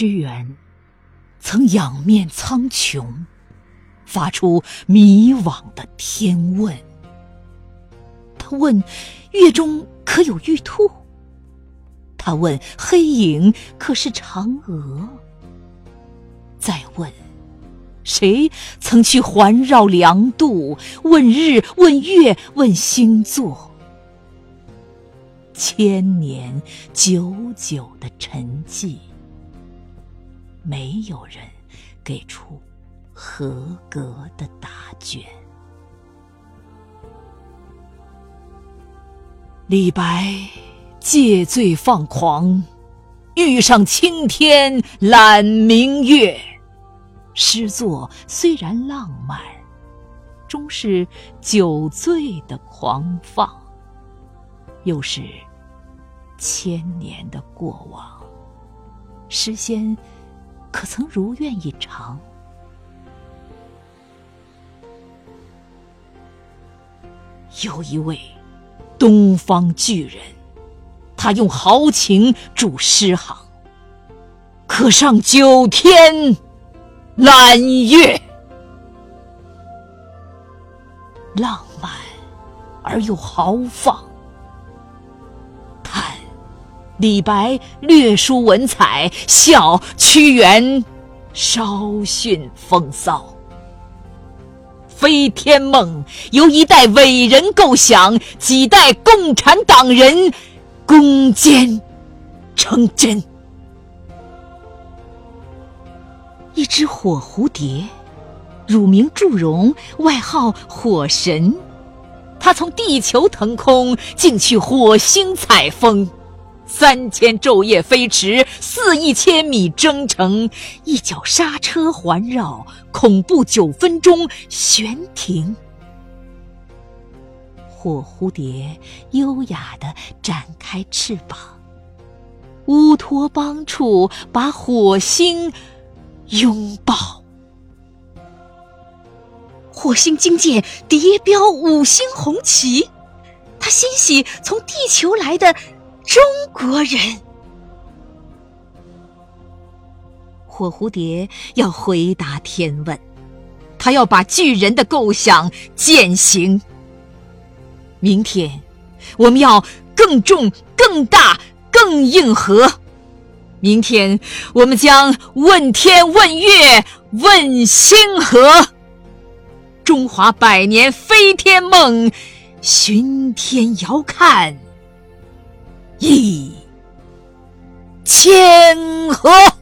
屈原曾仰面苍穹，发出迷惘的天问。他问：月中可有玉兔？他问：黑影可是嫦娥？再问：谁曾去环绕梁度？问日，问月，问星座。千年久久的沉寂，没有人给出合格的答卷。李白借醉放狂，欲上青天揽明月。诗作虽然浪漫，终是酒醉的狂放，又是千年的过往。诗仙可曾如愿以偿？有一位。东方巨人，他用豪情著诗行，可上九天揽月，浪漫而又豪放。李白略输文采，笑屈原稍逊风骚。飞天梦由一代伟人构想，几代共产党人攻坚成真。一只火蝴蝶，乳名祝融，外号火神。它从地球腾空，竟去火星采风。三千昼夜飞驰，四亿千米征程，一脚刹车环绕，恐怖九分钟悬停。火蝴蝶优雅地展开翅膀，乌托邦处把火星拥抱。火星惊见叠标五星红旗，他欣喜从地球来的。中国人，火蝴蝶要回答天问，他要把巨人的构想践行。明天，我们要更重、更大、更硬核。明天，我们将问天、问月、问星河。中华百年飞天梦，巡天遥看。一千合。